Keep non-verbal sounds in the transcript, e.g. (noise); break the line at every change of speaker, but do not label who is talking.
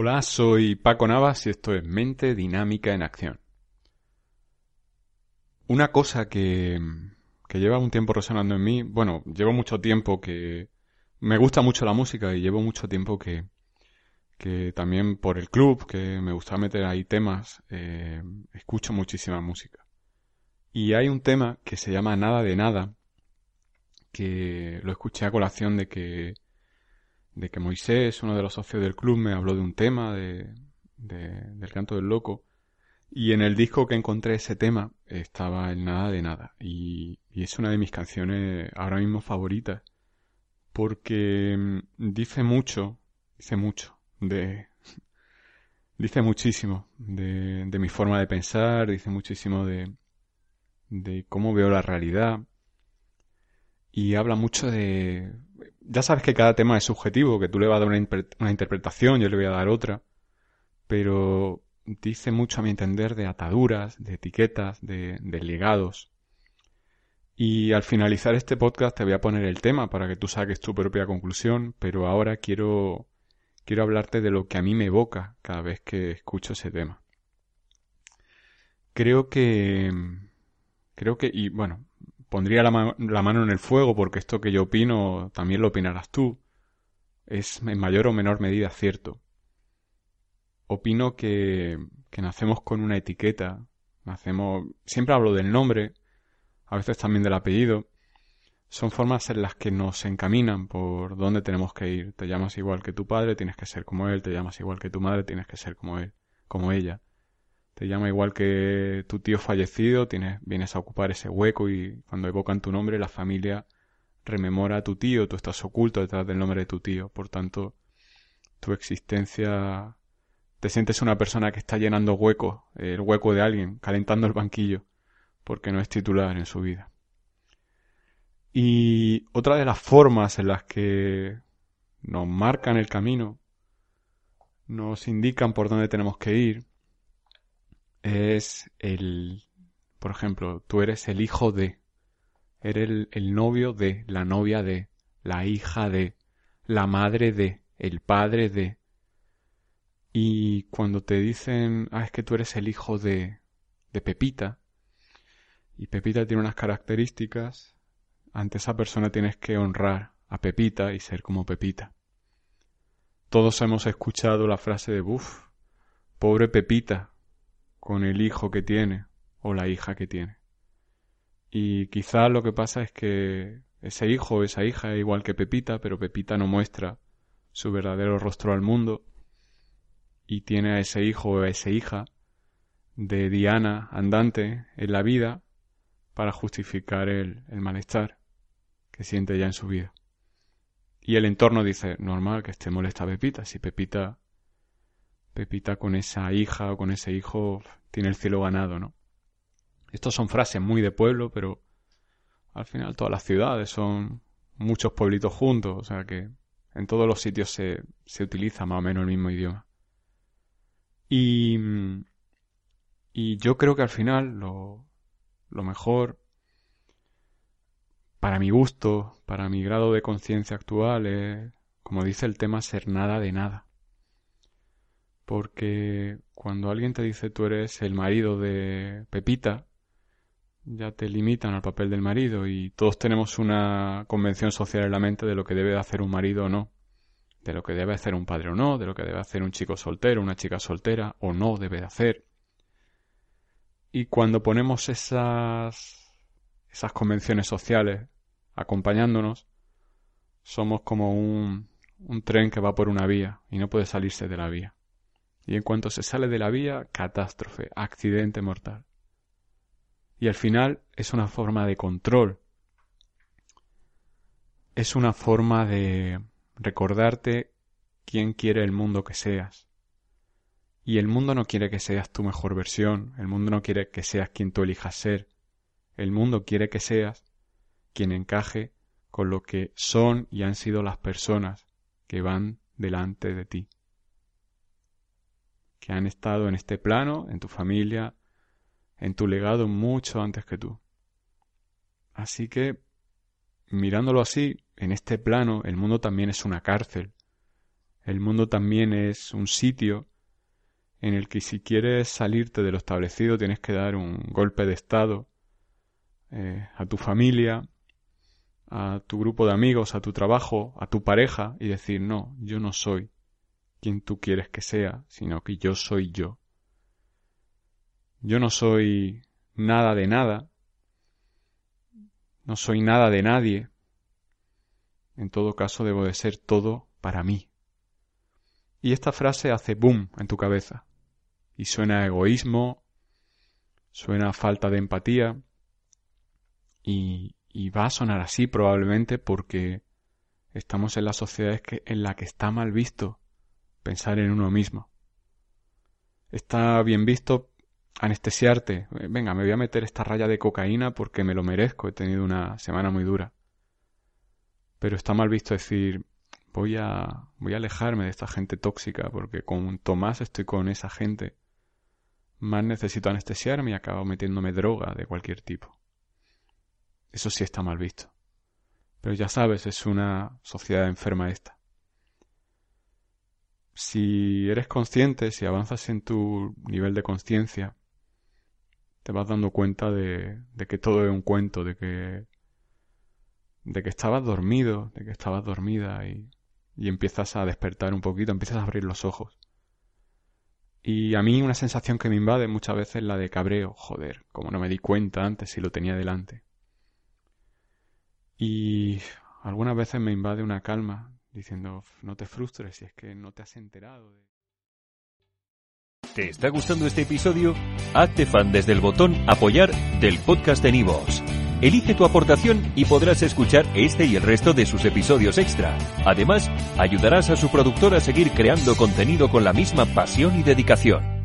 Hola, soy Paco Navas y esto es Mente Dinámica en Acción. Una cosa que, que lleva un tiempo resonando en mí, bueno, llevo mucho tiempo que me gusta mucho la música y llevo mucho tiempo que, que también por el club, que me gusta meter ahí temas, eh, escucho muchísima música. Y hay un tema que se llama Nada de Nada, que lo escuché a colación de que, de que Moisés, uno de los socios del club, me habló de un tema de, del canto del loco. Y en el disco que encontré ese tema estaba el Nada de Nada. Y, y es una de mis canciones ahora mismo favoritas. Porque mm, dice mucho, dice mucho de... (laughs) Dice muchísimo de, de mi forma de pensar, dice muchísimo de, de cómo veo la realidad y habla mucho de... Ya sabes que cada tema es subjetivo, que tú le vas a dar una, interpretación, yo le voy a dar otra, pero dice mucho a mi entender de ataduras, de etiquetas, de, de legados. Y al finalizar este podcast te voy a poner el tema para que tú saques tu propia conclusión, pero ahora quiero quiero hablarte de lo que a mí me evoca cada vez que escucho ese tema. Creo que... Creo que... Y bueno, pondría la, mano en el fuego porque esto que yo opino también lo opinarás tú. Es en mayor o menor medida cierto. Opino que, que nacemos con una etiqueta. Nacemos... Siempre hablo del nombre, a veces también del apellido son formas en las que nos encaminan por dónde tenemos que ir. Te llamas igual que tu padre, tienes que ser como él, te llamas igual que tu madre, tienes que ser como él, como ella. Te llama igual que tu tío fallecido, tienes, vienes a ocupar ese hueco y cuando evocan tu nombre la familia rememora a tu tío, tú estás oculto detrás del nombre de tu tío. Por tanto, tu existencia te sientes una persona que está llenando huecos, el hueco de alguien, calentando el banquillo, porque no es titular en su vida. Y otra de las formas en las que nos marcan el camino, nos indican por dónde tenemos que ir, es el, por ejemplo, tú eres el hijo de, eres el, novio de, la novia de, la hija de, la madre de, el padre de. Y cuando te dicen, ah, es que tú eres el hijo de, de Pepita, y Pepita tiene unas características, ante esa persona tienes que honrar a Pepita y ser como Pepita. Todos hemos escuchado la frase de Buf, pobre Pepita, con el hijo que tiene o la hija que tiene. Y quizá lo que pasa es que ese hijo o esa hija es igual que Pepita, pero Pepita no muestra su verdadero rostro al mundo y tiene a ese hijo o a esa hija de Diana andante en la vida para justificar el, el malestar que siente ya en su vida. Y el entorno dice, normal que esté molesta Pepita, si Pepita, Pepita con esa hija o con ese hijo tiene el cielo ganado, ¿no? Estos son frases muy de pueblo, pero al final todas las ciudades son muchos pueblitos juntos, o sea que en todos los sitios se, se utiliza más o menos el mismo idioma. Y, y yo creo que al final lo, lo mejor para mi gusto, para mi grado de conciencia actual, es, como dice el tema, ser nada de nada. Porque cuando alguien te dice tú eres el marido de Pepita, ya te limitan al papel del marido y todos tenemos una convención social en la mente de lo que debe hacer un marido o no, de lo que debe hacer un padre o no, de lo que debe hacer un chico soltero, una chica soltera o no debe hacer. Y cuando ponemos esas esas convenciones sociales acompañándonos, somos como un tren que va por una vía y no puede salirse de la vía. Y en cuanto se sale de la vía, catástrofe, accidente mortal. Y al final es una forma de control. Es una forma de recordarte quién quiere el mundo que seas. Y el mundo no quiere que seas tu mejor versión, el mundo no quiere que seas quien tú elijas ser, el mundo quiere que seas quien encaje con lo que son y han sido las personas que van delante de ti, que han estado en este plano, en tu familia, en tu legado mucho antes que tú. Así que, mirándolo así, en este plano, el mundo también es una cárcel, el mundo también es un sitio en el que si quieres salirte de lo establecido tienes que dar un golpe de estado eh, a tu familia, a tu grupo de amigos, a tu trabajo, a tu pareja y decir, no, yo no soy quien tú quieres que sea, sino que yo soy yo. Yo no soy nada de nada, no soy nada de nadie. En todo caso, debo de ser todo para mí. Y esta frase hace boom en tu cabeza. Y suena a egoísmo, suena a falta de empatía, y, y va a sonar así probablemente porque estamos en la sociedad en la que está mal visto pensar en uno mismo. Está bien visto anestesiarte. Venga, me voy a meter esta raya de cocaína porque me lo merezco. He tenido una semana muy dura. Pero está mal visto decir, voy a, voy a alejarme de esta gente tóxica porque cuanto más estoy con esa gente, más necesito anestesiarme y acabo metiéndome droga de cualquier tipo. Eso sí está mal visto. Pero ya sabes, es una sociedad enferma esta. Si eres consciente, si avanzas en tu nivel de conciencia, te vas dando cuenta de, que todo es un cuento, de que, de que estabas dormido, de que estabas dormida y, y empiezas a despertar un poquito, empiezas a abrir los ojos. Y a mí una sensación que me invade muchas veces es la de cabreo, joder, como no me di cuenta antes si lo tenía delante. Y algunas veces me invade una calma diciendo, no te frustres si es que no te has enterado. De...
¿Te está gustando este episodio? Hazte fan desde el botón apoyar del podcast de Nivos. Elige tu aportación y podrás escuchar este y el resto de sus episodios extra. Además, ayudarás a su productor a seguir creando contenido con la misma pasión y dedicación.